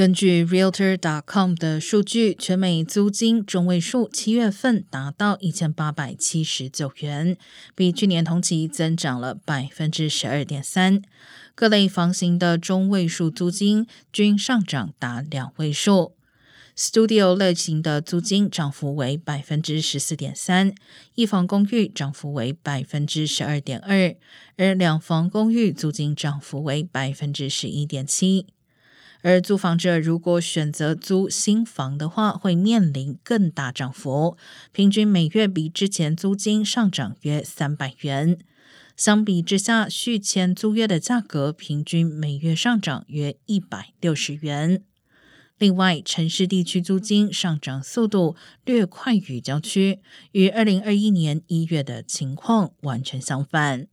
根据 Realtor.com 的数据，全美租金中位数七月份达到一千八百七十九元，比去年同期增长了百分之十二点三。各类房型的中位数租金均上涨达两位数。Studio 类型的租金涨幅为百分之十四点三，一房公寓涨幅为百分之十二点二，而两房公寓租金涨幅为百分之十一点七。而租房者如果选择租新房的话，会面临更大涨幅，平均每月比之前租金上涨约三百元。相比之下，续签租约的价格平均每月上涨约一百六十元。另外，城市地区租金上涨速度略快于郊区，与二零二一年一月的情况完全相反。